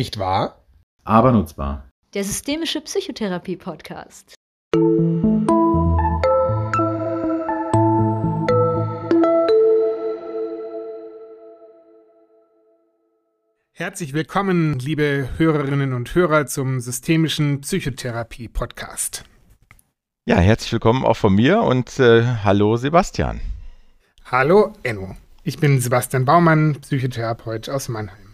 Nicht wahr? Aber nutzbar. Der Systemische Psychotherapie Podcast. Herzlich willkommen, liebe Hörerinnen und Hörer, zum Systemischen Psychotherapie Podcast. Ja, herzlich willkommen auch von mir und äh, hallo Sebastian. Hallo Enno. Ich bin Sebastian Baumann, Psychotherapeut aus Mannheim.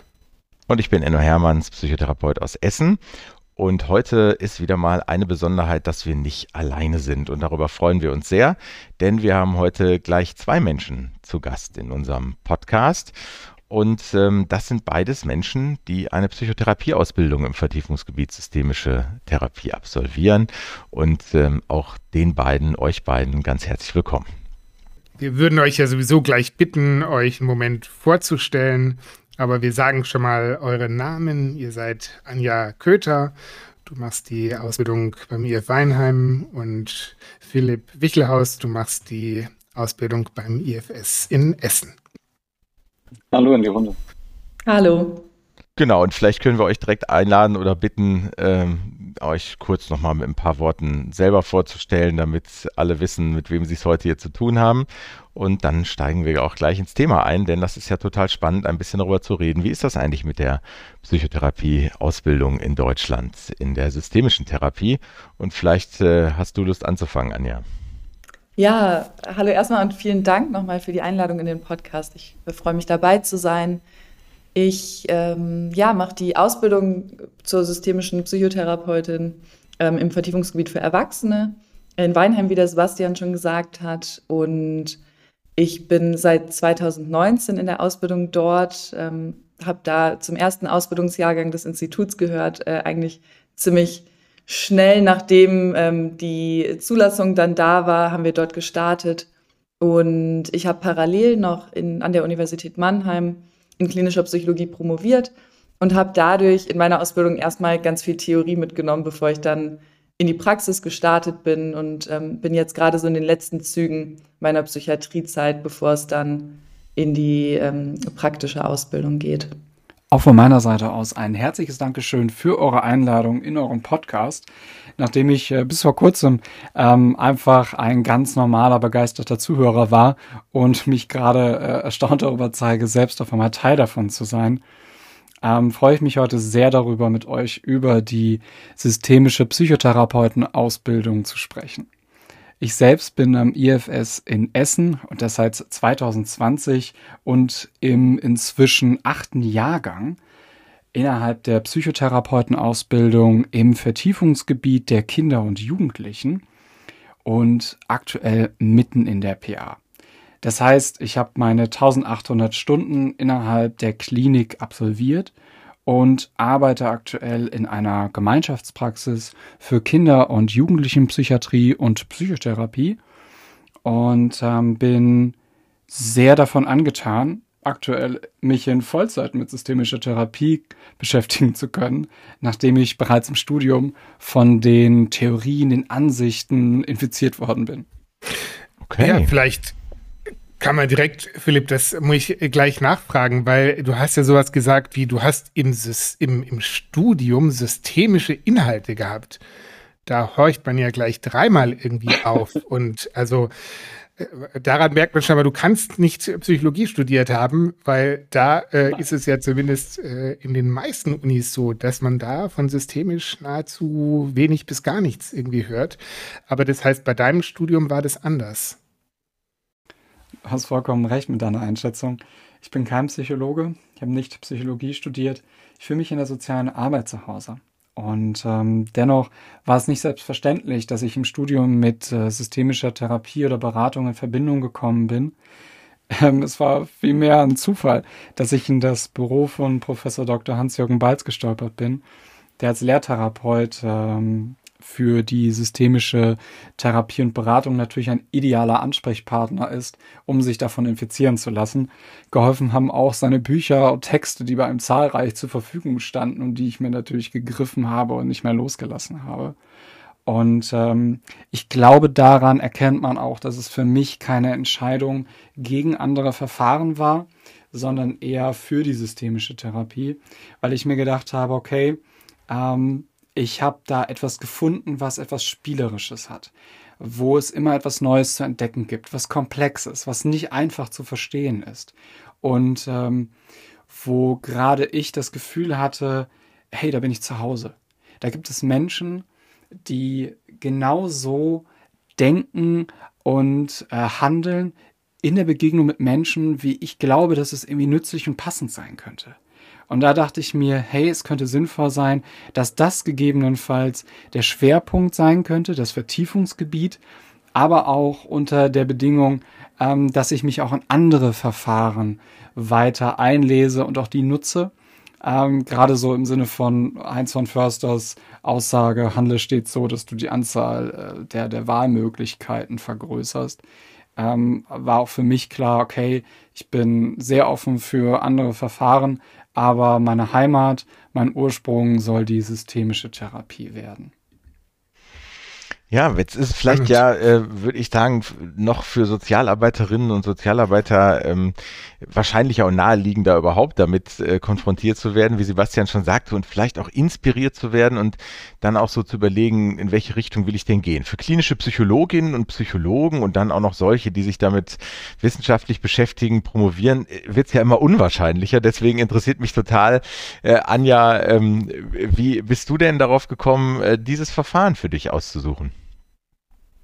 Und ich bin Enno Hermanns, Psychotherapeut aus Essen. Und heute ist wieder mal eine Besonderheit, dass wir nicht alleine sind. Und darüber freuen wir uns sehr, denn wir haben heute gleich zwei Menschen zu Gast in unserem Podcast. Und ähm, das sind beides Menschen, die eine Psychotherapieausbildung im Vertiefungsgebiet systemische Therapie absolvieren. Und ähm, auch den beiden, euch beiden, ganz herzlich willkommen. Wir würden euch ja sowieso gleich bitten, euch einen Moment vorzustellen, aber wir sagen schon mal eure Namen. Ihr seid Anja Köter, du machst die Ausbildung beim IF Weinheim und Philipp Wichelhaus, du machst die Ausbildung beim IFS in Essen. Hallo in die Runde. Hallo. Genau, und vielleicht können wir euch direkt einladen oder bitten, ähm, euch kurz nochmal mit ein paar Worten selber vorzustellen, damit alle wissen, mit wem sie es heute hier zu tun haben. Und dann steigen wir auch gleich ins Thema ein, denn das ist ja total spannend, ein bisschen darüber zu reden. Wie ist das eigentlich mit der Psychotherapie-Ausbildung in Deutschland, in der systemischen Therapie? Und vielleicht äh, hast du Lust anzufangen, Anja. Ja, hallo erstmal und vielen Dank nochmal für die Einladung in den Podcast. Ich freue mich dabei zu sein. Ich ähm, ja, mache die Ausbildung zur systemischen Psychotherapeutin ähm, im Vertiefungsgebiet für Erwachsene in Weinheim, wie der Sebastian schon gesagt hat. Und ich bin seit 2019 in der Ausbildung dort, ähm, habe da zum ersten Ausbildungsjahrgang des Instituts gehört, äh, eigentlich ziemlich schnell nachdem ähm, die Zulassung dann da war, haben wir dort gestartet. Und ich habe parallel noch in, an der Universität Mannheim in klinischer Psychologie promoviert und habe dadurch in meiner Ausbildung erstmal ganz viel Theorie mitgenommen, bevor ich dann in die Praxis gestartet bin und ähm, bin jetzt gerade so in den letzten Zügen meiner Psychiatriezeit, bevor es dann in die ähm, praktische Ausbildung geht. Auch von meiner Seite aus ein herzliches Dankeschön für eure Einladung in eurem Podcast. Nachdem ich äh, bis vor kurzem ähm, einfach ein ganz normaler, begeisterter Zuhörer war und mich gerade äh, erstaunt darüber zeige, selbst auf einmal Teil davon zu sein, ähm, freue ich mich heute sehr darüber, mit euch über die systemische Psychotherapeutenausbildung zu sprechen. Ich selbst bin am IFS in Essen und das seit 2020 und im inzwischen achten Jahrgang innerhalb der Psychotherapeutenausbildung im Vertiefungsgebiet der Kinder und Jugendlichen und aktuell mitten in der PA. Das heißt, ich habe meine 1800 Stunden innerhalb der Klinik absolviert und arbeite aktuell in einer Gemeinschaftspraxis für Kinder- und Jugendlichenpsychiatrie und Psychotherapie und ähm, bin sehr davon angetan, aktuell mich in Vollzeit mit systemischer Therapie beschäftigen zu können, nachdem ich bereits im Studium von den Theorien, den Ansichten infiziert worden bin. Okay. Ja, vielleicht kann man direkt, Philipp, das muss ich gleich nachfragen, weil du hast ja sowas gesagt wie, du hast im, im, im Studium systemische Inhalte gehabt. Da horcht man ja gleich dreimal irgendwie auf. Und also daran merkt man schon mal, du kannst nicht Psychologie studiert haben, weil da äh, ist es ja zumindest äh, in den meisten Unis so, dass man da von systemisch nahezu wenig bis gar nichts irgendwie hört. Aber das heißt, bei deinem Studium war das anders hast vollkommen recht mit deiner Einschätzung. Ich bin kein Psychologe, ich habe nicht Psychologie studiert. Ich fühle mich in der sozialen Arbeit zu Hause. Und ähm, dennoch war es nicht selbstverständlich, dass ich im Studium mit äh, systemischer Therapie oder Beratung in Verbindung gekommen bin. Ähm, es war vielmehr ein Zufall, dass ich in das Büro von Professor Dr. Hans-Jürgen Balz gestolpert bin, der als Lehrtherapeut ähm, für die systemische Therapie und Beratung natürlich ein idealer Ansprechpartner ist, um sich davon infizieren zu lassen. Geholfen haben auch seine Bücher und Texte, die bei ihm zahlreich zur Verfügung standen und die ich mir natürlich gegriffen habe und nicht mehr losgelassen habe. Und ähm, ich glaube, daran erkennt man auch, dass es für mich keine Entscheidung gegen andere Verfahren war, sondern eher für die systemische Therapie, weil ich mir gedacht habe, okay, ähm, ich habe da etwas gefunden, was etwas Spielerisches hat, wo es immer etwas Neues zu entdecken gibt, was Komplexes, was nicht einfach zu verstehen ist. Und ähm, wo gerade ich das Gefühl hatte, hey, da bin ich zu Hause. Da gibt es Menschen, die genau so denken und äh, handeln in der Begegnung mit Menschen, wie ich glaube, dass es irgendwie nützlich und passend sein könnte. Und da dachte ich mir, hey, es könnte sinnvoll sein, dass das gegebenenfalls der Schwerpunkt sein könnte, das Vertiefungsgebiet, aber auch unter der Bedingung, ähm, dass ich mich auch in andere Verfahren weiter einlese und auch die nutze. Ähm, Gerade so im Sinne von Heinz von Försters Aussage, handle stets so, dass du die Anzahl äh, der, der Wahlmöglichkeiten vergrößerst. Ähm, war auch für mich klar, okay, ich bin sehr offen für andere Verfahren, aber meine Heimat, mein Ursprung soll die systemische Therapie werden. Ja, jetzt ist es vielleicht ja, äh, würde ich sagen, noch für Sozialarbeiterinnen und Sozialarbeiter ähm, wahrscheinlicher und naheliegender überhaupt damit äh, konfrontiert zu werden, wie Sebastian schon sagte, und vielleicht auch inspiriert zu werden und dann auch so zu überlegen, in welche Richtung will ich denn gehen. Für klinische Psychologinnen und Psychologen und dann auch noch solche, die sich damit wissenschaftlich beschäftigen, promovieren, äh, wird es ja immer unwahrscheinlicher. Deswegen interessiert mich total, äh, Anja, ähm, wie bist du denn darauf gekommen, äh, dieses Verfahren für dich auszusuchen?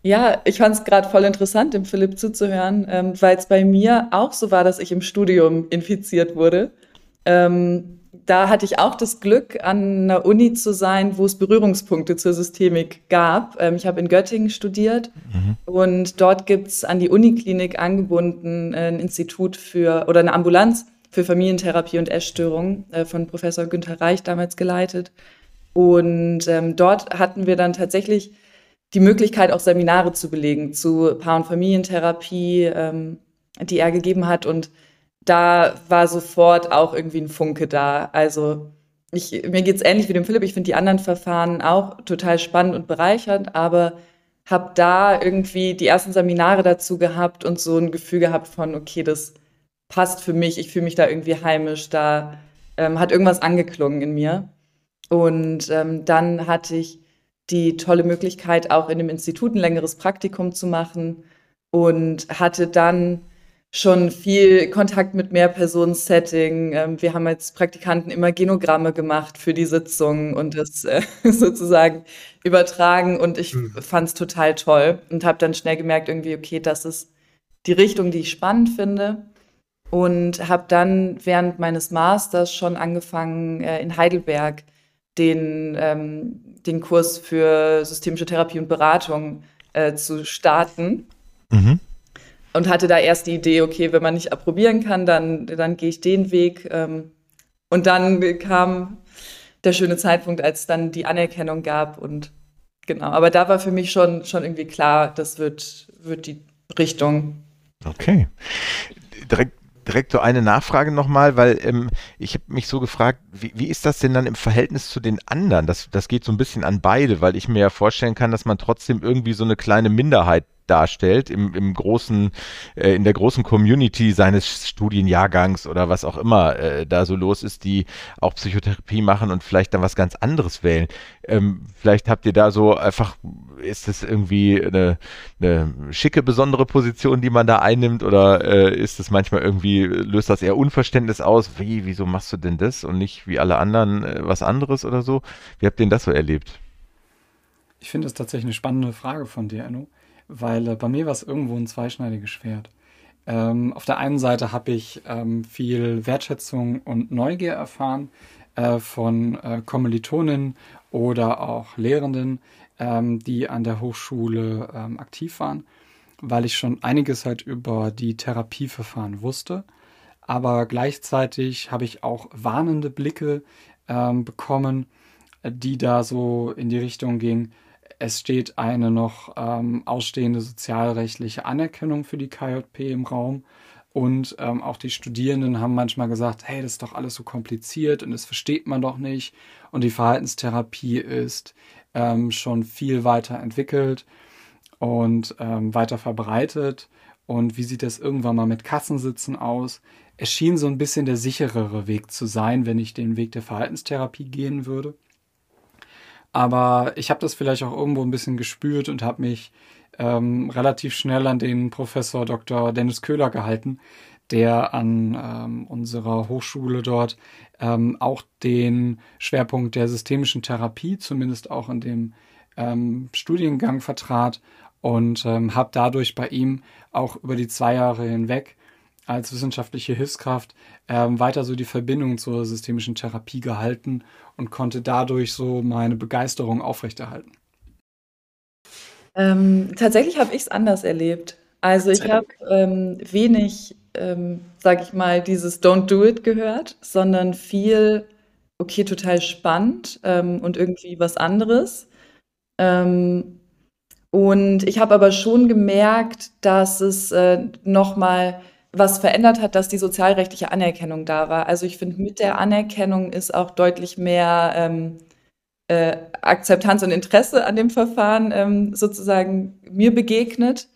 Ja, ich fand es gerade voll interessant, dem Philipp zuzuhören, ähm, weil es bei mir auch so war, dass ich im Studium infiziert wurde. Ähm, da hatte ich auch das Glück, an einer Uni zu sein, wo es Berührungspunkte zur Systemik gab. Ähm, ich habe in Göttingen studiert mhm. und dort gibt es an die Uniklinik angebunden ein Institut für oder eine Ambulanz für Familientherapie und Essstörungen äh, von Professor Günther Reich damals geleitet. Und ähm, dort hatten wir dann tatsächlich die Möglichkeit, auch Seminare zu belegen zu Paar- und Familientherapie, ähm, die er gegeben hat. Und da war sofort auch irgendwie ein Funke da. Also ich, mir geht es ähnlich wie dem Philipp. Ich finde die anderen Verfahren auch total spannend und bereichernd, aber habe da irgendwie die ersten Seminare dazu gehabt und so ein Gefühl gehabt von, okay, das passt für mich, ich fühle mich da irgendwie heimisch, da ähm, hat irgendwas angeklungen in mir. Und ähm, dann hatte ich die tolle Möglichkeit, auch in dem Institut ein längeres Praktikum zu machen und hatte dann schon viel Kontakt mit Mehrpersonen-Setting. Ähm, wir haben als Praktikanten immer Genogramme gemacht für die Sitzungen und das äh, sozusagen übertragen und ich mhm. fand es total toll und habe dann schnell gemerkt, irgendwie, okay, das ist die Richtung, die ich spannend finde und habe dann während meines Masters schon angefangen, äh, in Heidelberg den ähm, den Kurs für systemische Therapie und Beratung äh, zu starten. Mhm. Und hatte da erst die Idee, okay, wenn man nicht approbieren kann, dann, dann gehe ich den Weg. Ähm, und dann kam der schöne Zeitpunkt, als es dann die Anerkennung gab. Und genau, aber da war für mich schon, schon irgendwie klar, das wird, wird die Richtung. Okay. Direkt direkt so eine Nachfrage nochmal, weil ähm, ich habe mich so gefragt, wie, wie ist das denn dann im Verhältnis zu den anderen? Das, das geht so ein bisschen an beide, weil ich mir ja vorstellen kann, dass man trotzdem irgendwie so eine kleine Minderheit darstellt im, im großen, äh, in der großen Community seines Studienjahrgangs oder was auch immer äh, da so los ist, die auch Psychotherapie machen und vielleicht dann was ganz anderes wählen. Ähm, vielleicht habt ihr da so einfach, ist es irgendwie eine, eine schicke, besondere Position, die man da einnimmt oder äh, ist es manchmal irgendwie, löst das eher Unverständnis aus, wie, wieso machst du denn das und nicht wie alle anderen äh, was anderes oder so? Wie habt ihr denn das so erlebt? Ich finde das tatsächlich eine spannende Frage von dir, Enno weil äh, bei mir war es irgendwo ein zweischneidiges Schwert. Ähm, auf der einen Seite habe ich ähm, viel Wertschätzung und Neugier erfahren äh, von äh, Kommilitonen oder auch Lehrenden, ähm, die an der Hochschule ähm, aktiv waren, weil ich schon einiges halt über die Therapieverfahren wusste. Aber gleichzeitig habe ich auch warnende Blicke ähm, bekommen, die da so in die Richtung gingen, es steht eine noch ähm, ausstehende sozialrechtliche Anerkennung für die KJP im Raum. Und ähm, auch die Studierenden haben manchmal gesagt, hey, das ist doch alles so kompliziert und das versteht man doch nicht. Und die Verhaltenstherapie ist ähm, schon viel weiter entwickelt und ähm, weiter verbreitet. und wie sieht das irgendwann mal mit Kassensitzen aus. Es schien so ein bisschen der sicherere Weg zu sein, wenn ich den Weg der Verhaltenstherapie gehen würde. Aber ich habe das vielleicht auch irgendwo ein bisschen gespürt und habe mich ähm, relativ schnell an den Professor Dr. Dennis Köhler gehalten, der an ähm, unserer Hochschule dort ähm, auch den Schwerpunkt der systemischen Therapie, zumindest auch in dem ähm, Studiengang vertrat und ähm, habe dadurch bei ihm auch über die zwei Jahre hinweg als wissenschaftliche Hilfskraft ähm, weiter so die Verbindung zur systemischen Therapie gehalten und konnte dadurch so meine Begeisterung aufrechterhalten. Ähm, tatsächlich habe ich es anders erlebt. Also ich habe ähm, wenig, ähm, sage ich mal, dieses Don't Do It gehört, sondern viel, okay, total spannend ähm, und irgendwie was anderes. Ähm, und ich habe aber schon gemerkt, dass es äh, nochmal was verändert hat, dass die sozialrechtliche Anerkennung da war. Also ich finde, mit der Anerkennung ist auch deutlich mehr ähm, äh, Akzeptanz und Interesse an dem Verfahren ähm, sozusagen mir begegnet.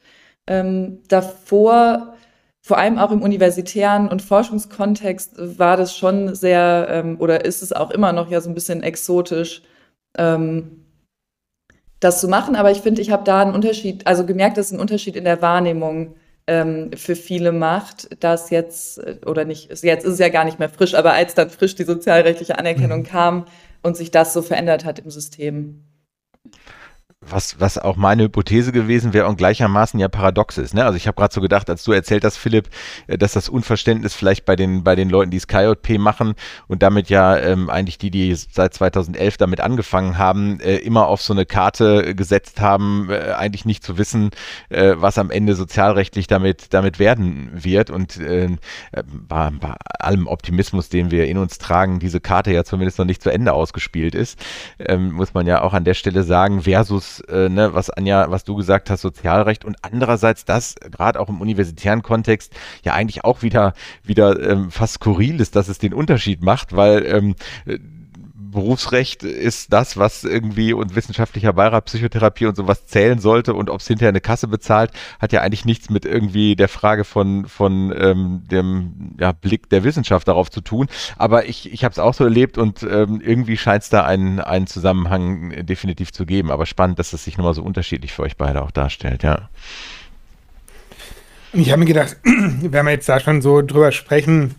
Ähm, davor, vor allem auch im universitären und Forschungskontext, war das schon sehr, ähm, oder ist es auch immer noch ja so ein bisschen exotisch, ähm, das zu machen. Aber ich finde, ich habe da einen Unterschied, also gemerkt, dass es einen Unterschied in der Wahrnehmung ähm, für viele macht, dass jetzt, äh, oder nicht, jetzt ist es ja gar nicht mehr frisch, aber als dann frisch die sozialrechtliche Anerkennung mhm. kam und sich das so verändert hat im System was, was auch meine Hypothese gewesen wäre und gleichermaßen ja paradox ist. Ne? Also ich habe gerade so gedacht, als du erzählt hast, Philipp, äh, dass das Unverständnis vielleicht bei den, bei den Leuten, die SkyJP machen und damit ja ähm, eigentlich die, die seit 2011 damit angefangen haben, äh, immer auf so eine Karte gesetzt haben, äh, eigentlich nicht zu wissen, äh, was am Ende sozialrechtlich damit, damit werden wird. Und äh, bei, bei allem Optimismus, den wir in uns tragen, diese Karte ja zumindest noch nicht zu Ende ausgespielt ist, ähm, muss man ja auch an der Stelle sagen, versus äh, ne, was Anja, was du gesagt hast, Sozialrecht und andererseits das, gerade auch im universitären Kontext, ja eigentlich auch wieder, wieder ähm, fast skurril ist, dass es den Unterschied macht, weil ähm, Berufsrecht ist das, was irgendwie und wissenschaftlicher Beirat, Psychotherapie und sowas zählen sollte und ob es hinterher eine Kasse bezahlt, hat ja eigentlich nichts mit irgendwie der Frage von, von ähm, dem ja, Blick der Wissenschaft darauf zu tun. Aber ich, ich habe es auch so erlebt und ähm, irgendwie scheint es da einen, einen Zusammenhang definitiv zu geben. Aber spannend, dass es sich nochmal so unterschiedlich für euch beide auch darstellt, ja. Ich habe mir gedacht, wenn wir jetzt da schon so drüber sprechen,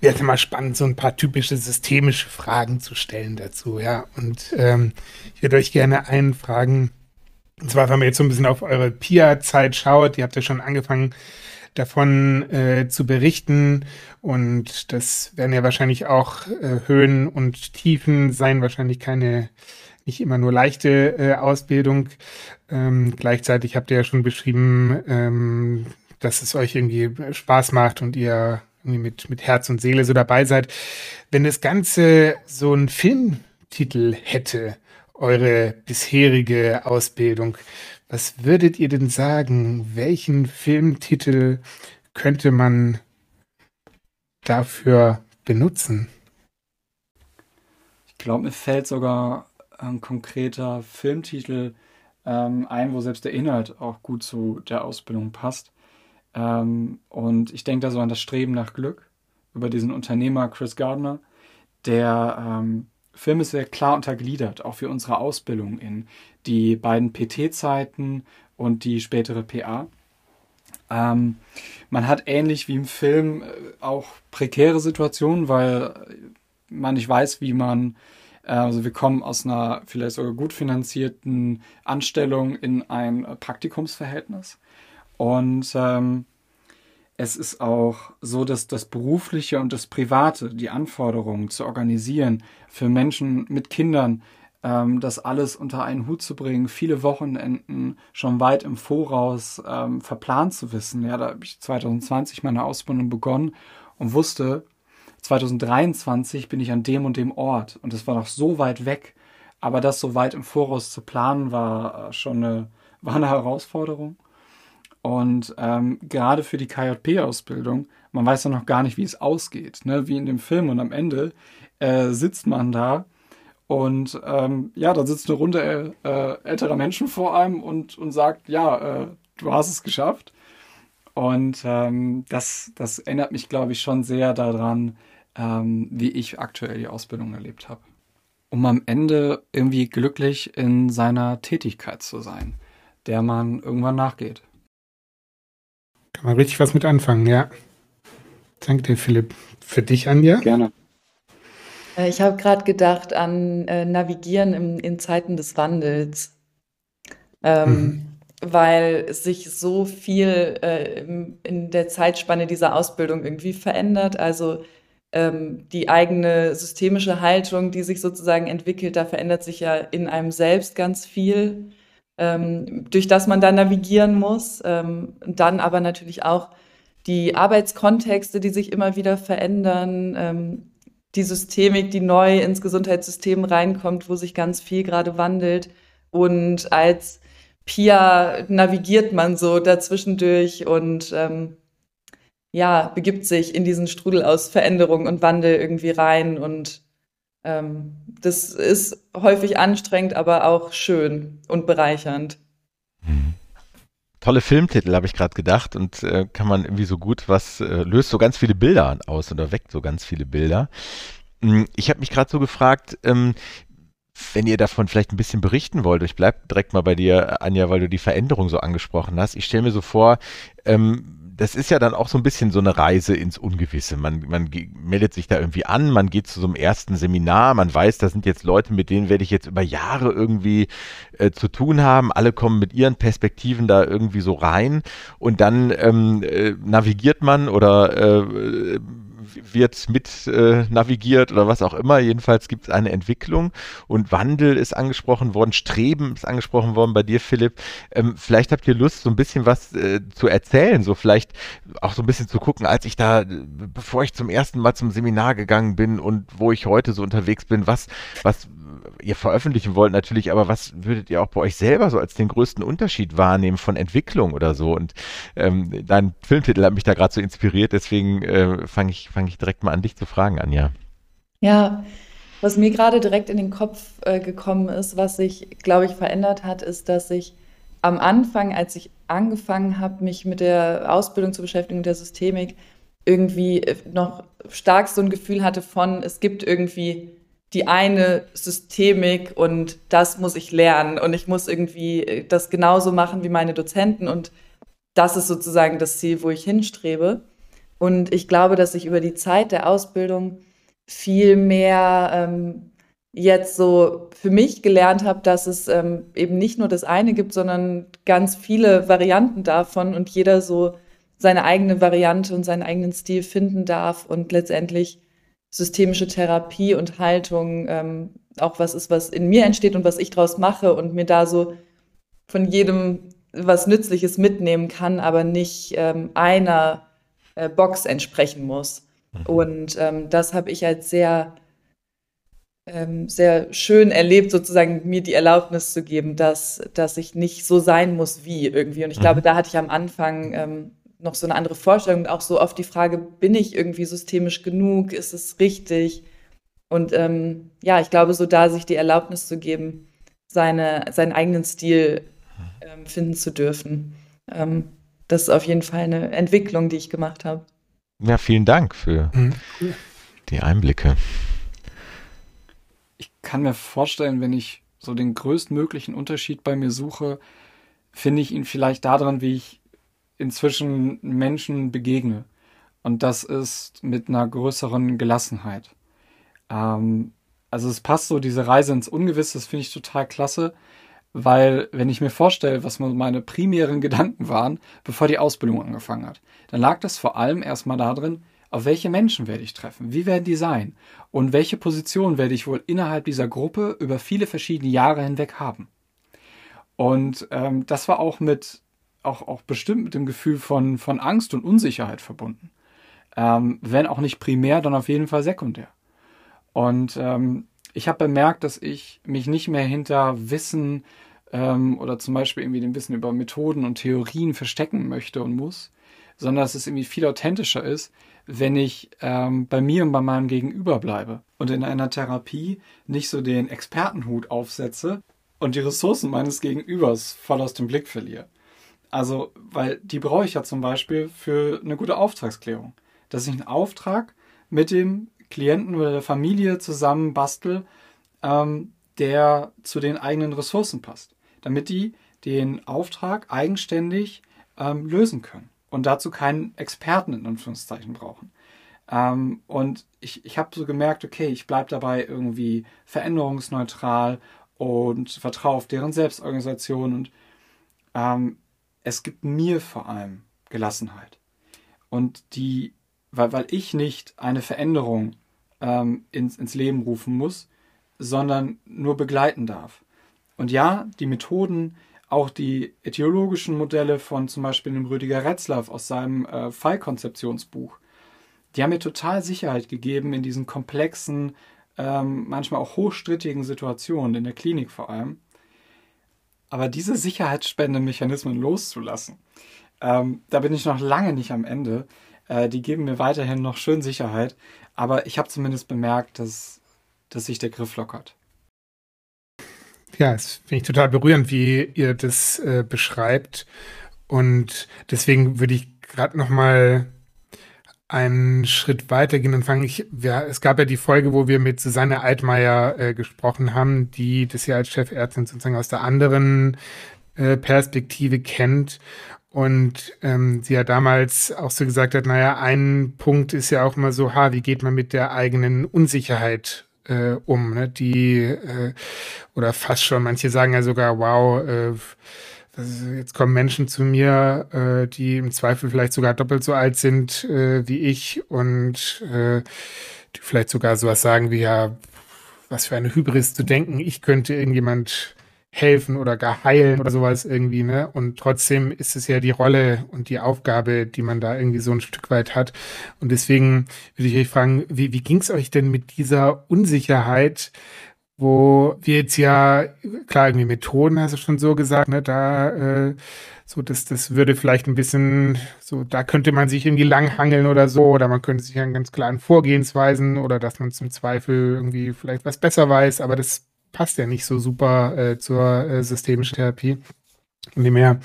wäre es mal spannend, so ein paar typische systemische Fragen zu stellen dazu, ja. Und ähm, ich würde euch gerne einen fragen, und zwar, wenn man jetzt so ein bisschen auf eure PIA-Zeit schaut, ihr habt ja schon angefangen, davon äh, zu berichten. Und das werden ja wahrscheinlich auch äh, Höhen und Tiefen sein, wahrscheinlich keine, nicht immer nur leichte äh, Ausbildung. Ähm, gleichzeitig habt ihr ja schon beschrieben, ähm, dass es euch irgendwie Spaß macht und ihr mit, mit Herz und Seele so dabei seid. Wenn das Ganze so einen Filmtitel hätte, eure bisherige Ausbildung, was würdet ihr denn sagen? Welchen Filmtitel könnte man dafür benutzen? Ich glaube, mir fällt sogar ein konkreter Filmtitel ähm, ein, wo selbst der Inhalt auch gut zu der Ausbildung passt. Ähm, und ich denke da so an das Streben nach Glück über diesen Unternehmer Chris Gardner. Der ähm, Film ist sehr klar untergliedert, auch für unsere Ausbildung in die beiden PT-Zeiten und die spätere PA. Ähm, man hat ähnlich wie im Film äh, auch prekäre Situationen, weil man nicht weiß, wie man, äh, also wir kommen aus einer vielleicht sogar gut finanzierten Anstellung in ein Praktikumsverhältnis. Und ähm, es ist auch so, dass das Berufliche und das Private, die Anforderungen zu organisieren, für Menschen mit Kindern, ähm, das alles unter einen Hut zu bringen, viele Wochenenden schon weit im Voraus ähm, verplant zu wissen. Ja, da habe ich 2020 meine Ausbildung begonnen und wusste, 2023 bin ich an dem und dem Ort und das war noch so weit weg. Aber das so weit im Voraus zu planen, war äh, schon eine, war eine Herausforderung. Und ähm, gerade für die KJP-Ausbildung, man weiß ja noch gar nicht, wie es ausgeht, ne? wie in dem Film. Und am Ende äh, sitzt man da und ähm, ja, da sitzt eine Runde äh, älterer Menschen vor einem und, und sagt, ja, äh, du hast es geschafft. Und ähm, das, das erinnert mich, glaube ich, schon sehr daran, ähm, wie ich aktuell die Ausbildung erlebt habe. Um am Ende irgendwie glücklich in seiner Tätigkeit zu sein, der man irgendwann nachgeht. Kann man richtig was mit anfangen, ja. Danke dir, Philipp. Für dich, Anja? Gerne. Äh, ich habe gerade gedacht an äh, Navigieren im, in Zeiten des Wandels. Ähm, mhm weil sich so viel äh, in der Zeitspanne dieser Ausbildung irgendwie verändert. Also ähm, die eigene systemische Haltung, die sich sozusagen entwickelt, da verändert sich ja in einem selbst ganz viel, durch das man dann navigieren muss. Ähm, dann aber natürlich auch die Arbeitskontexte, die sich immer wieder verändern, ähm, die Systemik, die neu ins Gesundheitssystem reinkommt, wo sich ganz viel gerade wandelt. Und als Pia navigiert man so dazwischendurch und ähm, ja, begibt sich in diesen Strudel aus Veränderung und Wandel irgendwie rein. Und ähm, das ist häufig anstrengend, aber auch schön und bereichernd. Mhm. Tolle Filmtitel, habe ich gerade gedacht, und äh, kann man irgendwie so gut was, äh, löst so ganz viele Bilder aus oder weckt so ganz viele Bilder. Hm, ich habe mich gerade so gefragt, ähm, wenn ihr davon vielleicht ein bisschen berichten wollt, ich bleibe direkt mal bei dir, Anja, weil du die Veränderung so angesprochen hast. Ich stelle mir so vor, ähm, das ist ja dann auch so ein bisschen so eine Reise ins Ungewisse. Man, man meldet sich da irgendwie an, man geht zu so einem ersten Seminar, man weiß, da sind jetzt Leute, mit denen werde ich jetzt über Jahre irgendwie äh, zu tun haben. Alle kommen mit ihren Perspektiven da irgendwie so rein und dann ähm, äh, navigiert man oder äh, wird mit äh, navigiert oder was auch immer. Jedenfalls gibt es eine Entwicklung und Wandel ist angesprochen worden, Streben ist angesprochen worden bei dir, Philipp. Ähm, vielleicht habt ihr Lust, so ein bisschen was äh, zu erzählen, so vielleicht auch so ein bisschen zu gucken, als ich da, bevor ich zum ersten Mal zum Seminar gegangen bin und wo ich heute so unterwegs bin, was, was ihr veröffentlichen wollt natürlich, aber was würdet ihr auch bei euch selber so als den größten Unterschied wahrnehmen von Entwicklung oder so? Und ähm, dein Filmtitel hat mich da gerade so inspiriert, deswegen äh, fange ich, ich direkt mal an, dich zu fragen, Anja. Ja, was mir gerade direkt in den Kopf äh, gekommen ist, was sich, glaube ich, verändert hat, ist, dass ich am Anfang, als ich angefangen habe, mich mit der Ausbildung zu beschäftigen, der Systemik, irgendwie äh, noch stark so ein Gefühl hatte von, es gibt irgendwie die eine Systemik und das muss ich lernen und ich muss irgendwie äh, das genauso machen wie meine Dozenten und das ist sozusagen das Ziel, wo ich hinstrebe. Und ich glaube, dass ich über die Zeit der Ausbildung viel mehr ähm, jetzt so für mich gelernt habe, dass es ähm, eben nicht nur das eine gibt, sondern ganz viele Varianten davon und jeder so seine eigene Variante und seinen eigenen Stil finden darf und letztendlich systemische Therapie und Haltung ähm, auch was ist, was in mir entsteht und was ich draus mache und mir da so von jedem was Nützliches mitnehmen kann, aber nicht ähm, einer äh, Box entsprechen muss. Mhm. Und ähm, das habe ich als sehr, ähm, sehr schön erlebt, sozusagen mir die Erlaubnis zu geben, dass, dass ich nicht so sein muss wie irgendwie. Und ich mhm. glaube, da hatte ich am Anfang ähm, noch so eine andere Vorstellung und auch so oft die Frage, bin ich irgendwie systemisch genug? Ist es richtig? Und ähm, ja, ich glaube, so da sich die Erlaubnis zu geben, seine, seinen eigenen Stil ähm, finden zu dürfen. Ähm, das ist auf jeden Fall eine Entwicklung, die ich gemacht habe. Ja, vielen Dank für mhm. die Einblicke. Ich kann mir vorstellen, wenn ich so den größtmöglichen Unterschied bei mir suche, finde ich ihn vielleicht daran, wie ich inzwischen Menschen begegne. Und das ist mit einer größeren Gelassenheit. Ähm, also es passt so, diese Reise ins Ungewisse, das finde ich total klasse, weil wenn ich mir vorstelle, was meine primären Gedanken waren, bevor die Ausbildung angefangen hat, dann lag das vor allem erstmal darin, auf welche Menschen werde ich treffen, wie werden die sein und welche Position werde ich wohl innerhalb dieser Gruppe über viele verschiedene Jahre hinweg haben. Und ähm, das war auch mit auch, auch bestimmt mit dem Gefühl von, von Angst und Unsicherheit verbunden. Ähm, wenn auch nicht primär, dann auf jeden Fall sekundär. Und ähm, ich habe bemerkt, dass ich mich nicht mehr hinter Wissen ähm, oder zum Beispiel irgendwie dem Wissen über Methoden und Theorien verstecken möchte und muss, sondern dass es irgendwie viel authentischer ist, wenn ich ähm, bei mir und bei meinem Gegenüber bleibe und in einer Therapie nicht so den Expertenhut aufsetze und die Ressourcen meines Gegenübers voll aus dem Blick verliere. Also, weil die brauche ich ja zum Beispiel für eine gute Auftragsklärung. Dass ich einen Auftrag mit dem Klienten oder der Familie zusammen bastel, ähm, der zu den eigenen Ressourcen passt. Damit die den Auftrag eigenständig ähm, lösen können und dazu keinen Experten in Anführungszeichen brauchen. Ähm, und ich, ich habe so gemerkt, okay, ich bleibe dabei irgendwie veränderungsneutral und vertraue auf deren Selbstorganisation und ähm, es gibt mir vor allem Gelassenheit. Und die, weil, weil ich nicht eine Veränderung ähm, ins, ins Leben rufen muss, sondern nur begleiten darf. Und ja, die Methoden, auch die etiologischen Modelle von zum Beispiel dem Rüdiger Retzlaff aus seinem äh, Fallkonzeptionsbuch, die haben mir total Sicherheit gegeben in diesen komplexen, ähm, manchmal auch hochstrittigen Situationen, in der Klinik vor allem. Aber diese Sicherheitsspende-Mechanismen loszulassen, ähm, da bin ich noch lange nicht am Ende. Äh, die geben mir weiterhin noch schön Sicherheit, aber ich habe zumindest bemerkt, dass, dass sich der Griff lockert. Ja, das finde ich total berührend, wie ihr das äh, beschreibt. Und deswegen würde ich gerade noch mal einen Schritt weitergehen und fangen. Ich, ja, es gab ja die Folge, wo wir mit Susanne Altmaier äh, gesprochen haben, die das ja als Chefärztin sozusagen aus der anderen äh, Perspektive kennt. Und ähm, sie ja damals auch so gesagt hat, naja, ein Punkt ist ja auch immer so, ha, wie geht man mit der eigenen Unsicherheit äh, um? Ne? Die, äh, oder fast schon, manche sagen ja sogar, wow, äh, jetzt kommen Menschen zu mir, äh, die im Zweifel vielleicht sogar doppelt so alt sind äh, wie ich und äh, die vielleicht sogar sowas sagen wie ja, was für eine Hybris zu denken, ich könnte irgendjemand helfen oder gar heilen oder sowas irgendwie, ne? Und trotzdem ist es ja die Rolle und die Aufgabe, die man da irgendwie so ein Stück weit hat. Und deswegen würde ich euch fragen, wie, wie ging es euch denn mit dieser Unsicherheit wo wir jetzt ja, klar, irgendwie Methoden, hast du schon so gesagt, ne, da, äh, so, das, das würde vielleicht ein bisschen, so, da könnte man sich irgendwie langhangeln oder so, oder man könnte sich an ganz klaren Vorgehensweisen oder dass man zum Zweifel irgendwie vielleicht was besser weiß, aber das passt ja nicht so super äh, zur äh, systemischen Therapie. Von dem her,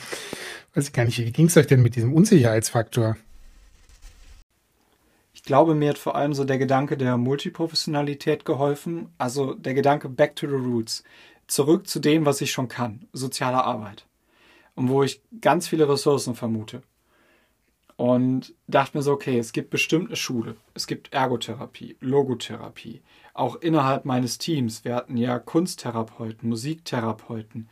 weiß ich gar nicht, wie ging es euch denn mit diesem Unsicherheitsfaktor? Ich glaube, mir hat vor allem so der Gedanke der Multiprofessionalität geholfen, also der Gedanke back to the roots, zurück zu dem, was ich schon kann, soziale Arbeit. Und wo ich ganz viele Ressourcen vermute. Und dachte mir so, okay, es gibt bestimmt eine Schule. Es gibt Ergotherapie, Logotherapie. Auch innerhalb meines Teams. Wir hatten ja Kunsttherapeuten, Musiktherapeuten.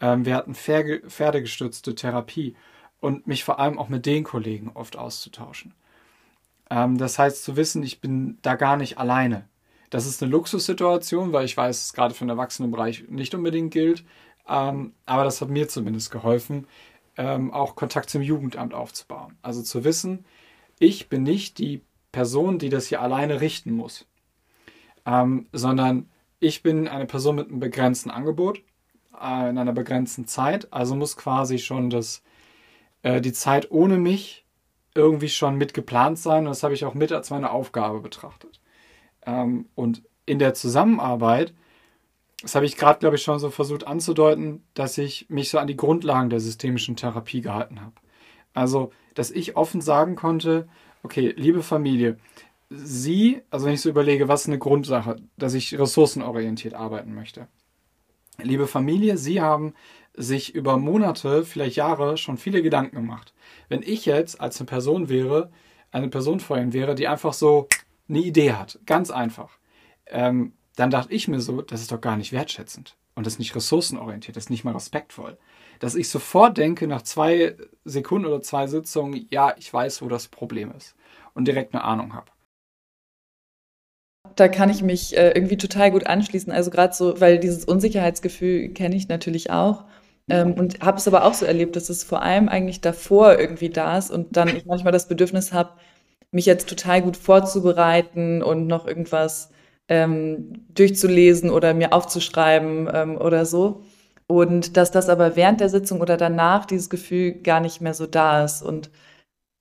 Ähm, wir hatten pferdegestützte Therapie. Und mich vor allem auch mit den Kollegen oft auszutauschen. Ähm, das heißt zu wissen, ich bin da gar nicht alleine. Das ist eine Luxussituation, weil ich weiß, es gerade für den Erwachsenenbereich nicht unbedingt gilt. Ähm, aber das hat mir zumindest geholfen, ähm, auch Kontakt zum Jugendamt aufzubauen. Also zu wissen, ich bin nicht die Person, die das hier alleine richten muss, ähm, sondern ich bin eine Person mit einem begrenzten Angebot äh, in einer begrenzten Zeit. Also muss quasi schon das, äh, die Zeit ohne mich irgendwie schon mit geplant sein und das habe ich auch mit als meine Aufgabe betrachtet. Ähm, und in der Zusammenarbeit, das habe ich gerade, glaube ich, schon so versucht anzudeuten, dass ich mich so an die Grundlagen der systemischen Therapie gehalten habe. Also, dass ich offen sagen konnte, okay, liebe Familie, Sie, also wenn ich so überlege, was ist eine Grundsache, dass ich ressourcenorientiert arbeiten möchte. Liebe Familie, Sie haben sich über Monate, vielleicht Jahre schon viele Gedanken gemacht. Wenn ich jetzt als eine Person wäre, eine Person vor Ihnen wäre, die einfach so eine Idee hat, ganz einfach, ähm, dann dachte ich mir so, das ist doch gar nicht wertschätzend und das ist nicht ressourcenorientiert, das ist nicht mal respektvoll. Dass ich sofort denke, nach zwei Sekunden oder zwei Sitzungen, ja, ich weiß, wo das Problem ist und direkt eine Ahnung habe. Da kann ich mich äh, irgendwie total gut anschließen. Also gerade so, weil dieses Unsicherheitsgefühl kenne ich natürlich auch. Ähm, und habe es aber auch so erlebt, dass es vor allem eigentlich davor irgendwie da ist und dann ich manchmal das Bedürfnis habe, mich jetzt total gut vorzubereiten und noch irgendwas ähm, durchzulesen oder mir aufzuschreiben ähm, oder so. Und dass das aber während der Sitzung oder danach dieses Gefühl gar nicht mehr so da ist. Und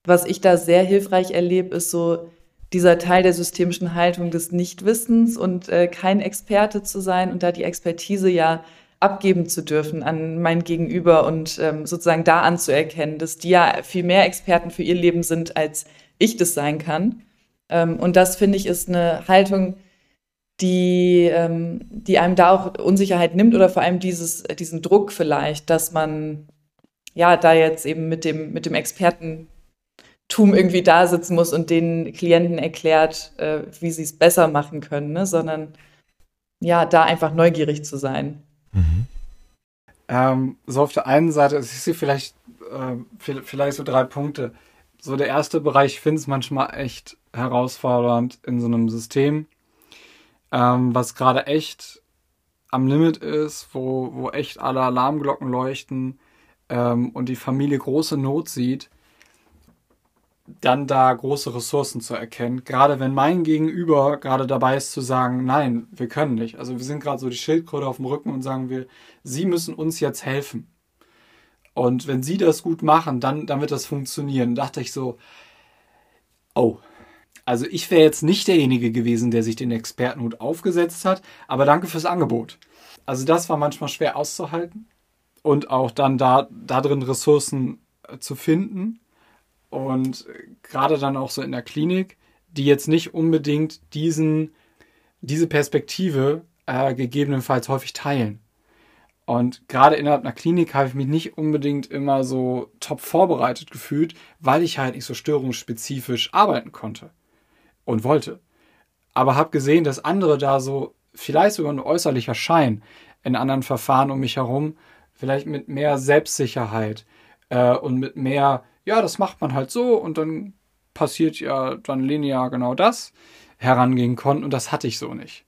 was ich da sehr hilfreich erlebe, ist so dieser Teil der systemischen Haltung des Nichtwissens und äh, kein Experte zu sein und da die Expertise ja abgeben zu dürfen an mein Gegenüber und ähm, sozusagen da anzuerkennen, dass die ja viel mehr Experten für ihr Leben sind, als ich das sein kann. Ähm, und das finde ich ist eine Haltung, die, ähm, die einem da auch Unsicherheit nimmt oder vor allem dieses, diesen Druck vielleicht, dass man ja da jetzt eben mit dem, mit dem Expertentum irgendwie da sitzen muss und den Klienten erklärt, äh, wie sie es besser machen können, ne? sondern ja, da einfach neugierig zu sein. Mhm. Ähm, so auf der einen Seite, ich sehe vielleicht, äh, vielleicht so drei Punkte. So der erste Bereich, ich finde es manchmal echt herausfordernd in so einem System, ähm, was gerade echt am Limit ist, wo, wo echt alle Alarmglocken leuchten ähm, und die Familie große Not sieht, dann da große Ressourcen zu erkennen. Gerade wenn mein Gegenüber gerade dabei ist zu sagen, nein, wir können nicht. Also wir sind gerade so die Schildkröte auf dem Rücken und sagen wir, Sie müssen uns jetzt helfen. Und wenn Sie das gut machen, dann, dann wird das funktionieren. Da dachte ich so, oh, also ich wäre jetzt nicht derjenige gewesen, der sich den Expertenhut aufgesetzt hat, aber danke fürs Angebot. Also das war manchmal schwer auszuhalten und auch dann da, da drin Ressourcen äh, zu finden und gerade dann auch so in der Klinik, die jetzt nicht unbedingt diesen, diese Perspektive äh, gegebenenfalls häufig teilen. Und gerade innerhalb einer Klinik habe ich mich nicht unbedingt immer so top vorbereitet gefühlt, weil ich halt nicht so störungsspezifisch arbeiten konnte und wollte. Aber habe gesehen, dass andere da so vielleicht sogar ein äußerlicher Schein in anderen Verfahren um mich herum, vielleicht mit mehr Selbstsicherheit äh, und mit mehr, ja, das macht man halt so und dann passiert ja dann linear genau das, herangehen konnten und das hatte ich so nicht.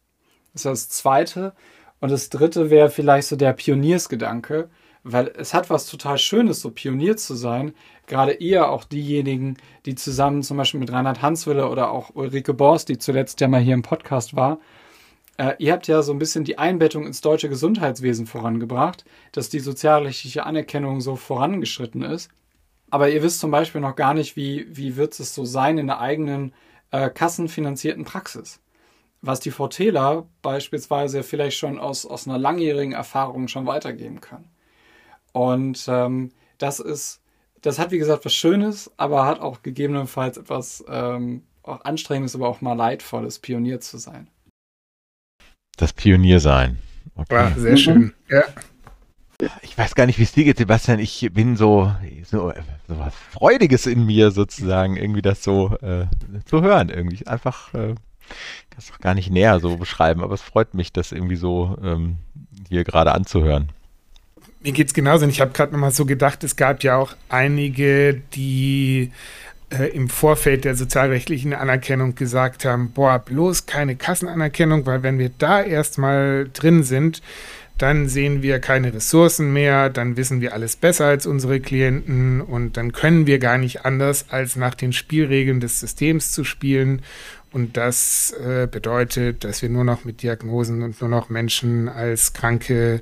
Das ist das Zweite. Und das Dritte wäre vielleicht so der Pioniersgedanke, weil es hat was total Schönes, so Pionier zu sein. Gerade ihr, auch diejenigen, die zusammen zum Beispiel mit Reinhard Hanswille oder auch Ulrike Bors, die zuletzt ja mal hier im Podcast war, äh, ihr habt ja so ein bisschen die Einbettung ins deutsche Gesundheitswesen vorangebracht, dass die sozialrechtliche Anerkennung so vorangeschritten ist. Aber ihr wisst zum Beispiel noch gar nicht, wie, wie wird es so sein in der eigenen äh, kassenfinanzierten Praxis was die Fortela beispielsweise vielleicht schon aus, aus einer langjährigen Erfahrung schon weitergeben kann. Und ähm, das ist, das hat wie gesagt was Schönes, aber hat auch gegebenenfalls etwas ähm, auch Anstrengendes, aber auch mal Leidvolles, Pionier zu sein. Das Pionier sein. Okay. War sehr mhm. schön, ja. Ich weiß gar nicht, wie es dir geht, Sebastian. Ich bin so, so, so was Freudiges in mir sozusagen, irgendwie das so äh, zu hören. Irgendwie einfach, äh, kann es auch gar nicht näher so beschreiben, aber es freut mich, das irgendwie so ähm, hier gerade anzuhören. Mir geht es genauso. Und ich habe gerade nochmal so gedacht, es gab ja auch einige, die äh, im Vorfeld der sozialrechtlichen Anerkennung gesagt haben, boah, bloß keine Kassenanerkennung, weil wenn wir da erstmal drin sind, dann sehen wir keine Ressourcen mehr, dann wissen wir alles besser als unsere Klienten und dann können wir gar nicht anders, als nach den Spielregeln des Systems zu spielen und das äh, bedeutet, dass wir nur noch mit Diagnosen und nur noch Menschen als Kranke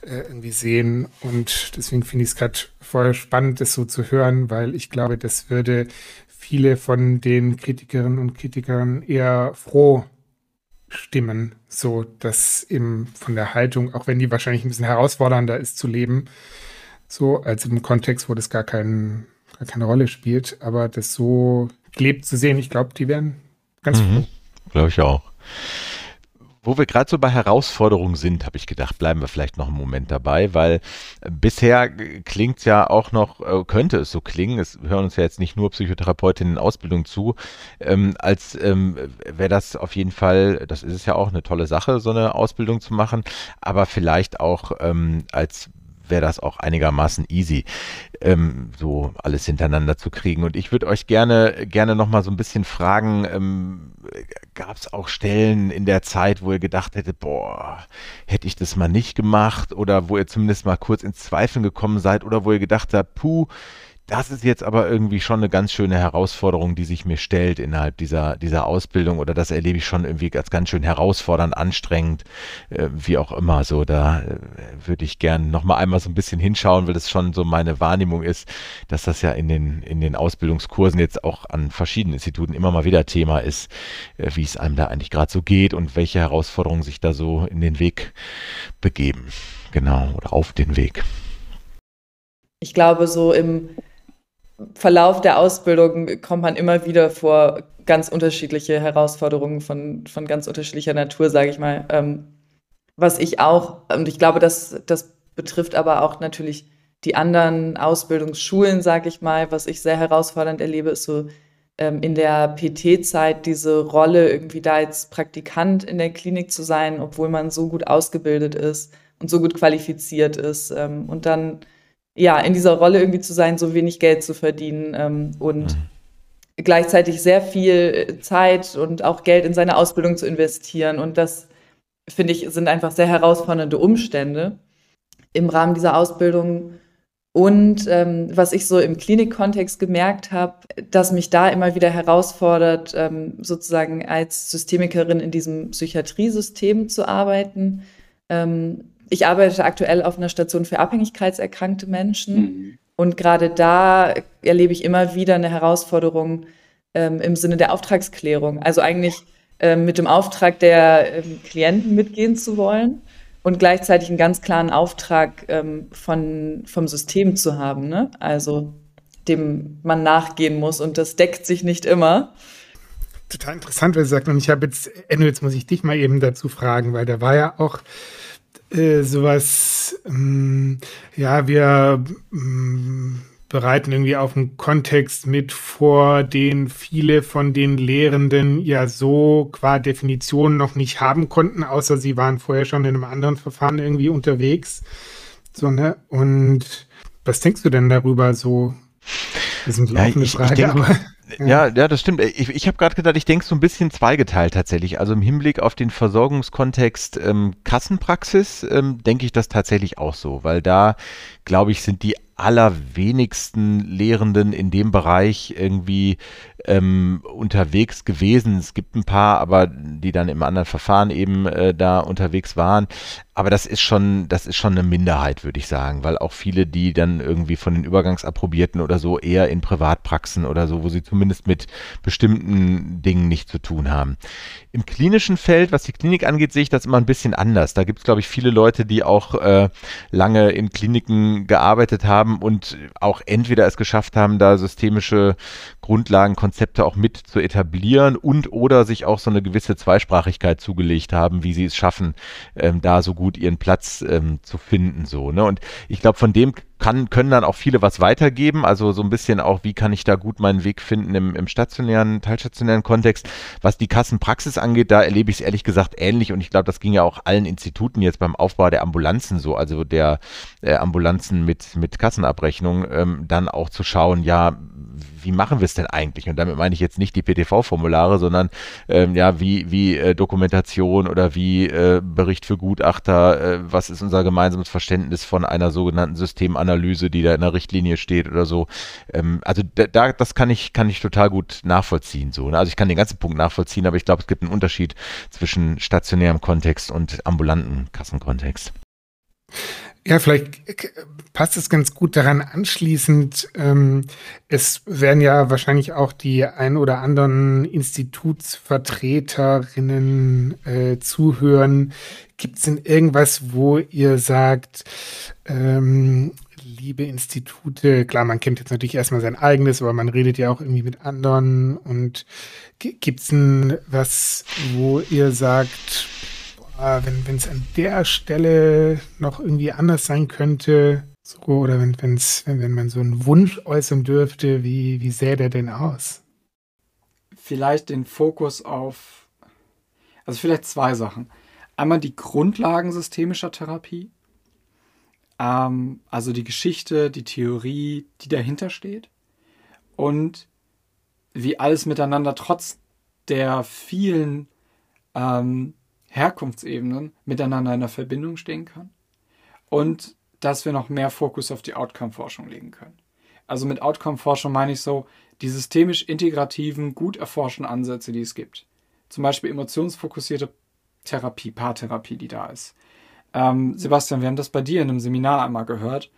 äh, irgendwie sehen. Und deswegen finde ich es gerade voll spannend, das so zu hören, weil ich glaube, das würde viele von den Kritikerinnen und Kritikern eher froh stimmen, so dass eben von der Haltung, auch wenn die wahrscheinlich ein bisschen herausfordernder ist zu leben, so als im Kontext, wo das gar, kein, gar keine Rolle spielt, aber das so gelebt zu sehen, ich glaube, die wären Ganz mhm, Glaube ich auch. Wo wir gerade so bei Herausforderungen sind, habe ich gedacht, bleiben wir vielleicht noch einen Moment dabei, weil bisher klingt es ja auch noch, äh, könnte es so klingen, es hören uns ja jetzt nicht nur Psychotherapeutinnen in Ausbildung zu, ähm, als ähm, wäre das auf jeden Fall, das ist es ja auch eine tolle Sache, so eine Ausbildung zu machen, aber vielleicht auch ähm, als wäre das auch einigermaßen easy, ähm, so alles hintereinander zu kriegen. Und ich würde euch gerne, gerne nochmal so ein bisschen fragen, ähm, gab es auch Stellen in der Zeit, wo ihr gedacht hättet, boah, hätte ich das mal nicht gemacht oder wo ihr zumindest mal kurz ins Zweifeln gekommen seid oder wo ihr gedacht habt, puh, das ist jetzt aber irgendwie schon eine ganz schöne Herausforderung, die sich mir stellt innerhalb dieser, dieser Ausbildung oder das erlebe ich schon irgendwie als ganz schön herausfordernd, anstrengend, äh, wie auch immer. So, da äh, würde ich gern nochmal einmal so ein bisschen hinschauen, weil das schon so meine Wahrnehmung ist, dass das ja in den, in den Ausbildungskursen jetzt auch an verschiedenen Instituten immer mal wieder Thema ist, äh, wie es einem da eigentlich gerade so geht und welche Herausforderungen sich da so in den Weg begeben. Genau, oder auf den Weg. Ich glaube, so im Verlauf der Ausbildung kommt man immer wieder vor ganz unterschiedliche Herausforderungen von, von ganz unterschiedlicher Natur, sage ich mal. Ähm, was ich auch, und ich glaube, das, das betrifft aber auch natürlich die anderen Ausbildungsschulen, sage ich mal, was ich sehr herausfordernd erlebe, ist so ähm, in der PT-Zeit diese Rolle, irgendwie da als Praktikant in der Klinik zu sein, obwohl man so gut ausgebildet ist und so gut qualifiziert ist. Ähm, und dann ja, in dieser Rolle irgendwie zu sein, so wenig Geld zu verdienen ähm, und mhm. gleichzeitig sehr viel Zeit und auch Geld in seine Ausbildung zu investieren. Und das, finde ich, sind einfach sehr herausfordernde Umstände im Rahmen dieser Ausbildung. Und ähm, was ich so im Klinikkontext gemerkt habe, dass mich da immer wieder herausfordert, ähm, sozusagen als Systemikerin in diesem Psychiatriesystem zu arbeiten. Ähm, ich arbeite aktuell auf einer Station für abhängigkeitserkrankte Menschen. Mhm. Und gerade da erlebe ich immer wieder eine Herausforderung ähm, im Sinne der Auftragsklärung. Also eigentlich ähm, mit dem Auftrag der ähm, Klienten mitgehen zu wollen und gleichzeitig einen ganz klaren Auftrag ähm, von, vom System zu haben. Ne? Also dem man nachgehen muss und das deckt sich nicht immer. Total interessant, was du sagst. Und ich habe jetzt, Enno, jetzt muss ich dich mal eben dazu fragen, weil da war ja auch äh, sowas, ähm, ja, wir ähm, bereiten irgendwie auf einen Kontext mit vor, den viele von den Lehrenden ja so qua Definition noch nicht haben konnten, außer sie waren vorher schon in einem anderen Verfahren irgendwie unterwegs. So, ne? Und was denkst du denn darüber so? Das ist eine ja, ich, Frage, ich denk, aber. Ja, ja, das stimmt. Ich, ich habe gerade gedacht, ich denke so ein bisschen zweigeteilt tatsächlich. Also im Hinblick auf den Versorgungskontext ähm, Kassenpraxis ähm, denke ich das tatsächlich auch so, weil da, glaube ich, sind die allerwenigsten Lehrenden in dem Bereich irgendwie ähm, unterwegs gewesen. Es gibt ein paar, aber die dann im anderen Verfahren eben äh, da unterwegs waren. Aber das ist schon, das ist schon eine Minderheit, würde ich sagen, weil auch viele, die dann irgendwie von den Übergangsapprobierten oder so eher in Privatpraxen oder so, wo sie zumindest mit bestimmten Dingen nicht zu tun haben. Im klinischen Feld, was die Klinik angeht, sehe ich das immer ein bisschen anders. Da gibt es, glaube ich, viele Leute, die auch äh, lange in Kliniken gearbeitet haben und auch entweder es geschafft haben, da systemische Grundlagen, Konzepte auch mit zu etablieren und oder sich auch so eine gewisse Zweisprachigkeit zugelegt haben, wie sie es schaffen, ähm, da so gut ihren Platz ähm, zu finden. So, ne? Und ich glaube, von dem kann, können dann auch viele was weitergeben. Also so ein bisschen auch, wie kann ich da gut meinen Weg finden im, im stationären, teilstationären Kontext. Was die Kassenpraxis angeht, da erlebe ich es ehrlich gesagt ähnlich und ich glaube, das ging ja auch allen Instituten jetzt beim Aufbau der Ambulanzen so, also der äh, Ambulanzen mit, mit Kassenabrechnung, ähm, dann auch zu schauen, ja, wie machen wir es denn eigentlich? Und damit meine ich jetzt nicht die PTV-Formulare, sondern ähm, ja, wie, wie äh, Dokumentation oder wie äh, Bericht für Gutachter, äh, was ist unser gemeinsames Verständnis von einer sogenannten Systemanalyse, die da in der Richtlinie steht oder so. Ähm, also da, das kann ich, kann ich total gut nachvollziehen. So, ne? Also ich kann den ganzen Punkt nachvollziehen, aber ich glaube, es gibt einen Unterschied zwischen stationärem Kontext und ambulanten Kassenkontext. Ja, vielleicht passt es ganz gut daran anschließend. Ähm, es werden ja wahrscheinlich auch die ein oder anderen Institutsvertreterinnen äh, zuhören. Gibt es denn irgendwas, wo ihr sagt, ähm, liebe Institute, klar, man kennt jetzt natürlich erstmal sein eigenes, aber man redet ja auch irgendwie mit anderen. Und gibt es denn was, wo ihr sagt, wenn es an der Stelle noch irgendwie anders sein könnte, so, oder wenn, wenn's, wenn, wenn man so einen Wunsch äußern dürfte, wie, wie sähe der denn aus? Vielleicht den Fokus auf, also vielleicht zwei Sachen. Einmal die Grundlagen systemischer Therapie, ähm, also die Geschichte, die Theorie, die dahinter steht und wie alles miteinander trotz der vielen ähm, Herkunftsebenen miteinander in der Verbindung stehen kann und dass wir noch mehr Fokus auf die Outcome-Forschung legen können. Also mit Outcome-Forschung meine ich so die systemisch integrativen, gut erforschten Ansätze, die es gibt. Zum Beispiel emotionsfokussierte Therapie, Paartherapie, die da ist. Ähm, Sebastian, wir haben das bei dir in einem Seminar einmal gehört.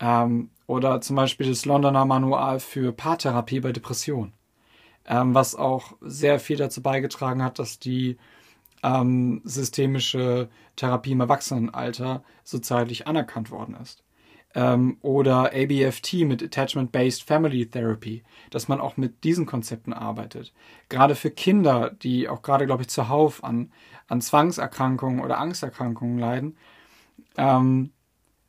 Ähm, oder zum Beispiel das Londoner Manual für Paartherapie bei Depression, ähm, was auch sehr viel dazu beigetragen hat, dass die ähm, systemische Therapie im Erwachsenenalter soziallich anerkannt worden ist. Ähm, oder ABFT mit Attachment-Based Family Therapy, dass man auch mit diesen Konzepten arbeitet. Gerade für Kinder, die auch gerade, glaube ich, zuhauf an, an Zwangserkrankungen oder Angsterkrankungen leiden. Ähm,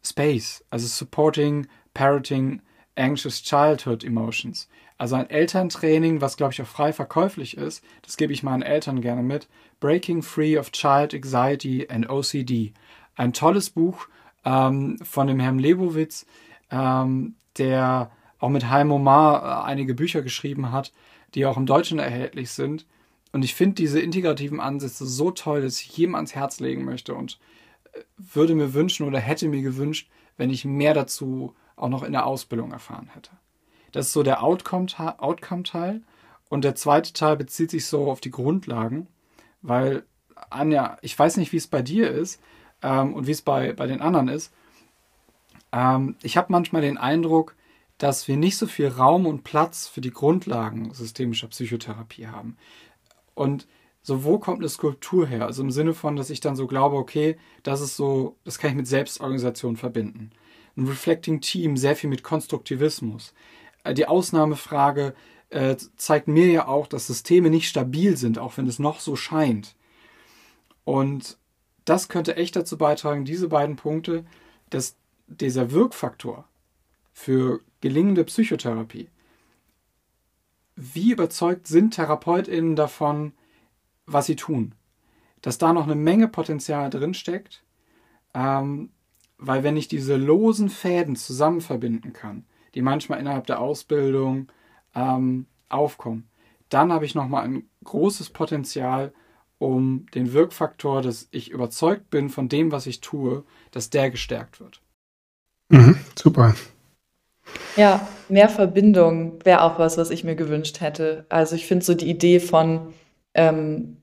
Space, also Supporting Parroting Anxious Childhood Emotions. Also ein Elterntraining, was glaube ich auch frei verkäuflich ist, das gebe ich meinen Eltern gerne mit. Breaking Free of Child Anxiety and OCD. Ein tolles Buch ähm, von dem Herrn Lebowitz, ähm, der auch mit Heim Omar äh, einige Bücher geschrieben hat, die auch im Deutschen erhältlich sind. Und ich finde diese integrativen Ansätze so toll, dass ich jedem ans Herz legen möchte und äh, würde mir wünschen oder hätte mir gewünscht, wenn ich mehr dazu auch noch in der Ausbildung erfahren hätte. Das ist so der Outcome-Teil. Und der zweite Teil bezieht sich so auf die Grundlagen, weil, Anja, ich weiß nicht, wie es bei dir ist ähm, und wie es bei, bei den anderen ist. Ähm, ich habe manchmal den Eindruck, dass wir nicht so viel Raum und Platz für die Grundlagen systemischer Psychotherapie haben. Und so, wo kommt eine Skulptur her? Also im Sinne von, dass ich dann so glaube, okay, das ist so, das kann ich mit Selbstorganisation verbinden ein Reflecting Team, sehr viel mit Konstruktivismus. Äh, die Ausnahmefrage äh, zeigt mir ja auch, dass Systeme nicht stabil sind, auch wenn es noch so scheint. Und das könnte echt dazu beitragen, diese beiden Punkte, dass dieser Wirkfaktor für gelingende Psychotherapie, wie überzeugt sind TherapeutInnen davon, was sie tun? Dass da noch eine Menge Potenzial drinsteckt, ähm, weil wenn ich diese losen Fäden zusammen verbinden kann, die manchmal innerhalb der Ausbildung ähm, aufkommen, dann habe ich nochmal ein großes Potenzial, um den Wirkfaktor, dass ich überzeugt bin von dem, was ich tue, dass der gestärkt wird. Mhm, super. Ja, mehr Verbindung wäre auch was, was ich mir gewünscht hätte. Also ich finde so die Idee von ähm,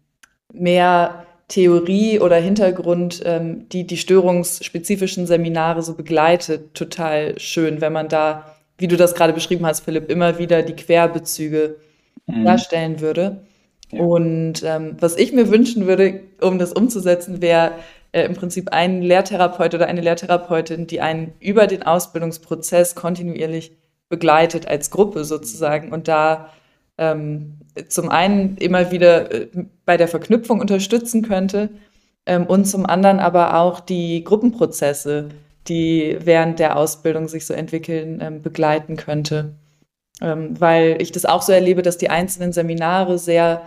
mehr Theorie oder Hintergrund, ähm, die die störungsspezifischen Seminare so begleitet, total schön, wenn man da, wie du das gerade beschrieben hast, Philipp, immer wieder die Querbezüge mhm. darstellen würde. Ja. Und ähm, was ich mir wünschen würde, um das umzusetzen, wäre äh, im Prinzip ein Lehrtherapeut oder eine Lehrtherapeutin, die einen über den Ausbildungsprozess kontinuierlich begleitet als Gruppe sozusagen und da ähm, zum einen immer wieder äh, bei der Verknüpfung unterstützen könnte ähm, und zum anderen aber auch die Gruppenprozesse, die während der Ausbildung sich so entwickeln, ähm, begleiten könnte. Ähm, weil ich das auch so erlebe, dass die einzelnen Seminare sehr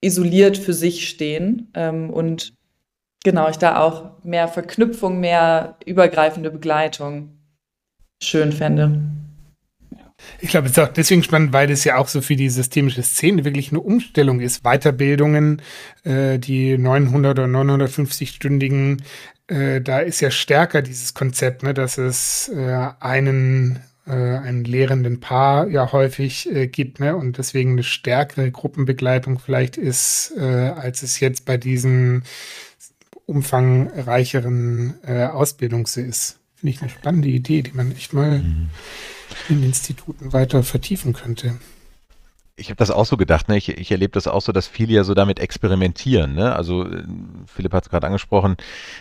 isoliert für sich stehen ähm, und genau ich da auch mehr Verknüpfung, mehr übergreifende Begleitung schön fände. Ich glaube, es ist auch deswegen spannend, weil es ja auch so für die systemische Szene wirklich eine Umstellung ist. Weiterbildungen, äh, die 900 oder 950-stündigen, äh, da ist ja stärker dieses Konzept, ne, dass es äh, einen äh, einen lehrenden Paar ja häufig äh, gibt, ne? Und deswegen eine stärkere Gruppenbegleitung vielleicht ist, äh, als es jetzt bei diesen umfangreicheren Ausbildungs ist. Finde ich eine spannende Idee, die man echt mal mhm in Instituten weiter vertiefen könnte ich habe das auch so gedacht, ne? ich, ich erlebe das auch so, dass viele ja so damit experimentieren. Ne? Also äh, Philipp hat es gerade angesprochen,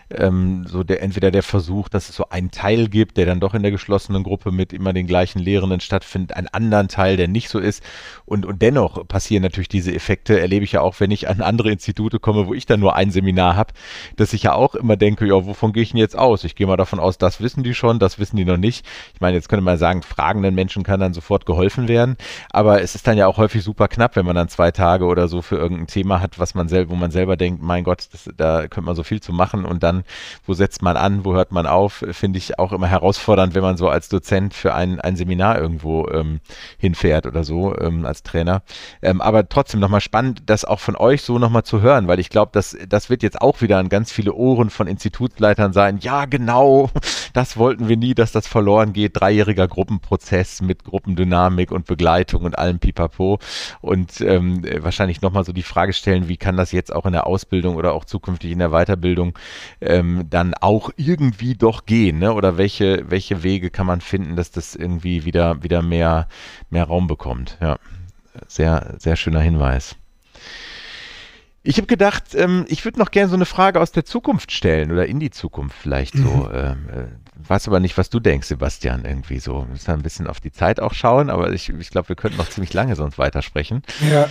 ähm, so der entweder der Versuch, dass es so einen Teil gibt, der dann doch in der geschlossenen Gruppe mit immer den gleichen Lehrenden stattfindet, einen anderen Teil, der nicht so ist. Und, und dennoch passieren natürlich diese Effekte, erlebe ich ja auch, wenn ich an andere Institute komme, wo ich dann nur ein Seminar habe, dass ich ja auch immer denke, ja, wovon gehe ich denn jetzt aus? Ich gehe mal davon aus, das wissen die schon, das wissen die noch nicht. Ich meine, jetzt könnte man sagen, fragenden Menschen kann dann sofort geholfen werden, aber es ist dann ja auch häufig häufig super knapp, wenn man dann zwei Tage oder so für irgendein Thema hat, was man selber, wo man selber denkt, mein Gott, das, da könnte man so viel zu machen und dann, wo setzt man an, wo hört man auf, finde ich auch immer herausfordernd, wenn man so als Dozent für ein, ein Seminar irgendwo ähm, hinfährt oder so ähm, als Trainer. Ähm, aber trotzdem nochmal spannend, das auch von euch so nochmal zu hören, weil ich glaube, das, das wird jetzt auch wieder an ganz viele Ohren von Institutsleitern sein. Ja, genau, das wollten wir nie, dass das verloren geht. Dreijähriger Gruppenprozess mit Gruppendynamik und Begleitung und allem Pipapo. Und ähm, wahrscheinlich nochmal so die Frage stellen, wie kann das jetzt auch in der Ausbildung oder auch zukünftig in der Weiterbildung ähm, dann auch irgendwie doch gehen? Ne? Oder welche, welche Wege kann man finden, dass das irgendwie wieder, wieder mehr, mehr Raum bekommt? Ja, sehr, sehr schöner Hinweis. Ich habe gedacht, ähm, ich würde noch gerne so eine Frage aus der Zukunft stellen oder in die Zukunft vielleicht so. Mhm. Ähm, äh, weiß aber nicht, was du denkst, Sebastian, irgendwie so. Wir müssen ein bisschen auf die Zeit auch schauen, aber ich, ich glaube, wir könnten noch ziemlich lange sonst weitersprechen. Ja.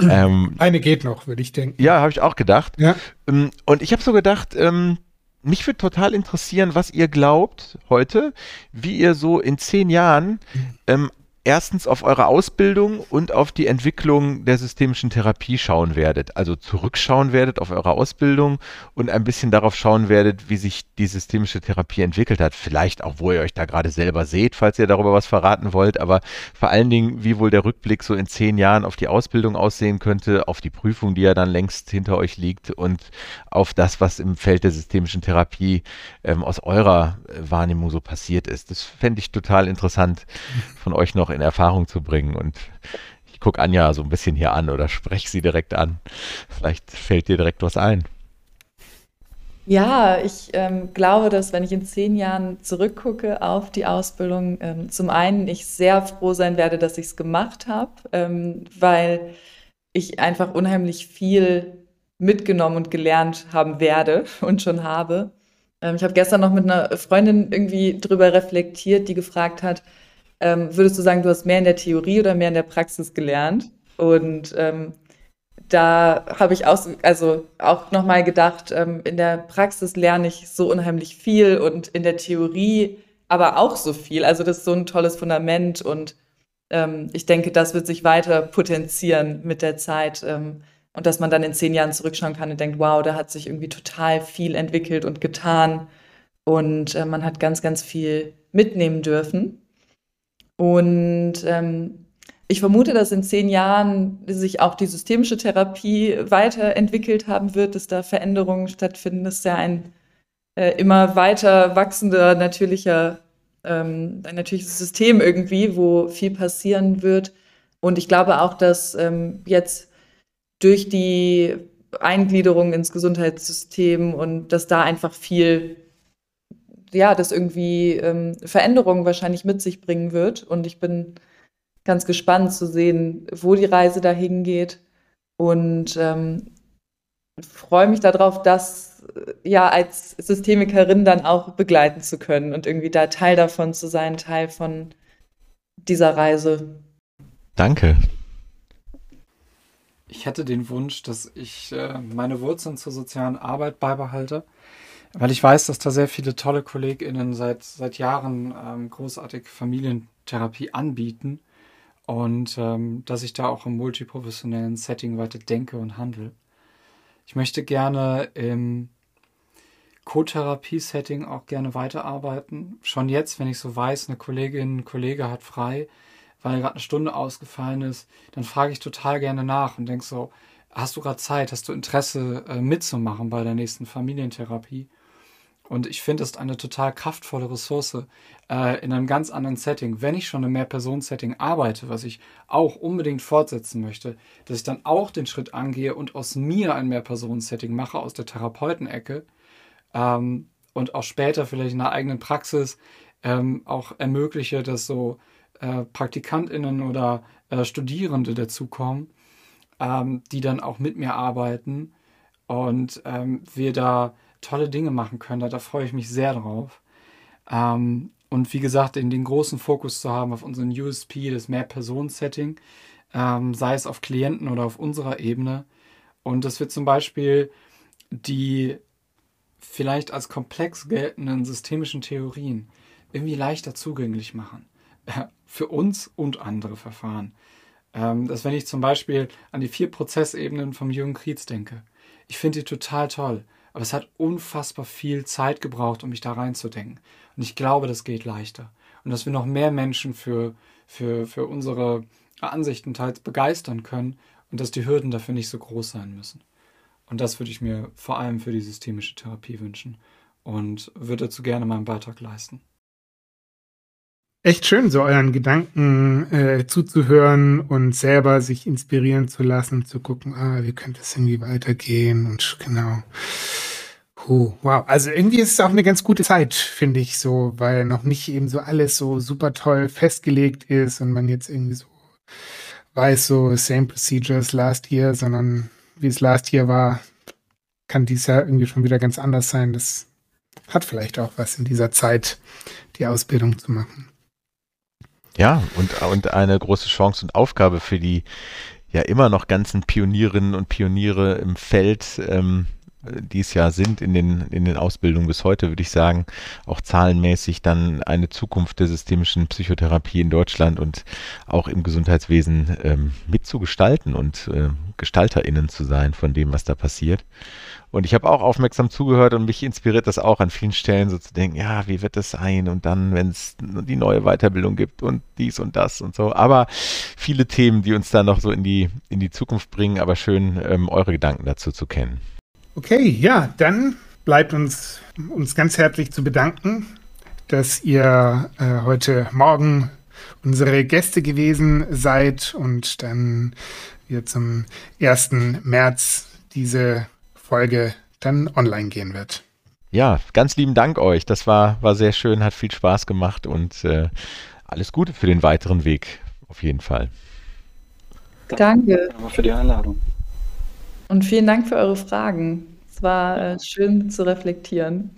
Ähm, Eine geht noch, würde ich denken. Ja, habe ich auch gedacht. Ja. Ähm, und ich habe so gedacht, ähm, mich würde total interessieren, was ihr glaubt heute, wie ihr so in zehn Jahren mhm. ähm, erstens auf eure Ausbildung und auf die Entwicklung der systemischen Therapie schauen werdet. Also zurückschauen werdet auf eure Ausbildung und ein bisschen darauf schauen werdet, wie sich die systemische Therapie entwickelt hat. Vielleicht auch, wo ihr euch da gerade selber seht, falls ihr darüber was verraten wollt. Aber vor allen Dingen, wie wohl der Rückblick so in zehn Jahren auf die Ausbildung aussehen könnte, auf die Prüfung, die ja dann längst hinter euch liegt und auf das, was im Feld der systemischen Therapie ähm, aus eurer Wahrnehmung so passiert ist. Das fände ich total interessant von euch noch in Erfahrung zu bringen. Und ich gucke Anja so ein bisschen hier an oder spreche sie direkt an. Vielleicht fällt dir direkt was ein. Ja, ich ähm, glaube, dass wenn ich in zehn Jahren zurückgucke auf die Ausbildung, ähm, zum einen ich sehr froh sein werde, dass ich es gemacht habe, ähm, weil ich einfach unheimlich viel mitgenommen und gelernt haben werde und schon habe. Ähm, ich habe gestern noch mit einer Freundin irgendwie drüber reflektiert, die gefragt hat, ähm, würdest du sagen, du hast mehr in der Theorie oder mehr in der Praxis gelernt? Und ähm, da habe ich auch, also auch nochmal gedacht, ähm, in der Praxis lerne ich so unheimlich viel und in der Theorie aber auch so viel. Also das ist so ein tolles Fundament und ähm, ich denke, das wird sich weiter potenzieren mit der Zeit ähm, und dass man dann in zehn Jahren zurückschauen kann und denkt, wow, da hat sich irgendwie total viel entwickelt und getan und äh, man hat ganz, ganz viel mitnehmen dürfen. Und ähm, ich vermute, dass in zehn Jahren sich auch die systemische Therapie weiterentwickelt haben wird, dass da Veränderungen stattfinden. Das ist ja ein äh, immer weiter wachsender natürlicher, ähm, ein natürliches System irgendwie, wo viel passieren wird. Und ich glaube auch, dass ähm, jetzt durch die Eingliederung ins Gesundheitssystem und dass da einfach viel ja, das irgendwie ähm, Veränderungen wahrscheinlich mit sich bringen wird. Und ich bin ganz gespannt zu sehen, wo die Reise dahin geht. Und ähm, freue mich darauf, das äh, ja als Systemikerin dann auch begleiten zu können und irgendwie da Teil davon zu sein, Teil von dieser Reise. Danke. Ich hätte den Wunsch, dass ich äh, meine Wurzeln zur sozialen Arbeit beibehalte weil ich weiß, dass da sehr viele tolle KollegInnen seit, seit Jahren ähm, großartig Familientherapie anbieten und ähm, dass ich da auch im multiprofessionellen Setting weiter denke und handle. Ich möchte gerne im Co-Therapie-Setting auch gerne weiterarbeiten. Schon jetzt, wenn ich so weiß, eine Kollegin, ein Kollege hat frei, weil gerade eine Stunde ausgefallen ist, dann frage ich total gerne nach und denke so, hast du gerade Zeit, hast du Interesse äh, mitzumachen bei der nächsten Familientherapie? Und ich finde, es ist eine total kraftvolle Ressource äh, in einem ganz anderen Setting. Wenn ich schon im Mehr-Personen-Setting arbeite, was ich auch unbedingt fortsetzen möchte, dass ich dann auch den Schritt angehe und aus mir ein Mehr-Personen-Setting mache, aus der Therapeutenecke ähm, und auch später vielleicht in einer eigenen Praxis ähm, auch ermögliche, dass so äh, PraktikantInnen oder äh, Studierende dazukommen, ähm, die dann auch mit mir arbeiten und ähm, wir da tolle Dinge machen können. Da, da freue ich mich sehr drauf. Ähm, und wie gesagt, in den großen Fokus zu haben auf unseren USP, das Mehr-Personen-Setting, ähm, sei es auf Klienten oder auf unserer Ebene. Und dass wir zum Beispiel die vielleicht als komplex geltenden systemischen Theorien irgendwie leichter zugänglich machen. Für uns und andere Verfahren. Ähm, dass wenn ich zum Beispiel an die vier Prozessebenen vom Jürgen Krietz denke, ich finde die total toll, aber es hat unfassbar viel Zeit gebraucht, um mich da reinzudenken. Und ich glaube, das geht leichter. Und dass wir noch mehr Menschen für, für, für unsere Ansichten teils begeistern können und dass die Hürden dafür nicht so groß sein müssen. Und das würde ich mir vor allem für die systemische Therapie wünschen und würde dazu gerne meinen Beitrag leisten. Echt schön, so euren Gedanken äh, zuzuhören und selber sich inspirieren zu lassen, zu gucken, ah, wie könnte es irgendwie weitergehen und genau. Puh, wow, also irgendwie ist es auch eine ganz gute Zeit, finde ich so, weil noch nicht eben so alles so super toll festgelegt ist und man jetzt irgendwie so weiß, so same procedures last year, sondern wie es last year war, kann dies Jahr irgendwie schon wieder ganz anders sein. Das hat vielleicht auch was in dieser Zeit, die Ausbildung zu machen. Ja, und, und eine große Chance und Aufgabe für die ja immer noch ganzen Pionierinnen und Pioniere im Feld, ähm, die es ja sind in den, in den Ausbildungen bis heute, würde ich sagen, auch zahlenmäßig dann eine Zukunft der systemischen Psychotherapie in Deutschland und auch im Gesundheitswesen ähm, mitzugestalten und äh, GestalterInnen zu sein von dem, was da passiert. Und ich habe auch aufmerksam zugehört und mich inspiriert das auch an vielen Stellen so zu denken, ja, wie wird das sein? Und dann, wenn es die neue Weiterbildung gibt und dies und das und so. Aber viele Themen, die uns da noch so in die, in die Zukunft bringen, aber schön, ähm, eure Gedanken dazu zu kennen. Okay, ja, dann bleibt uns, uns ganz herzlich zu bedanken, dass ihr äh, heute Morgen unsere Gäste gewesen seid und dann wir zum 1. März diese Folge dann online gehen wird. Ja, ganz lieben Dank euch. Das war, war sehr schön, hat viel Spaß gemacht und äh, alles Gute für den weiteren Weg, auf jeden Fall. Danke. Danke für die Einladung. Und vielen Dank für eure Fragen war äh, schön zu reflektieren.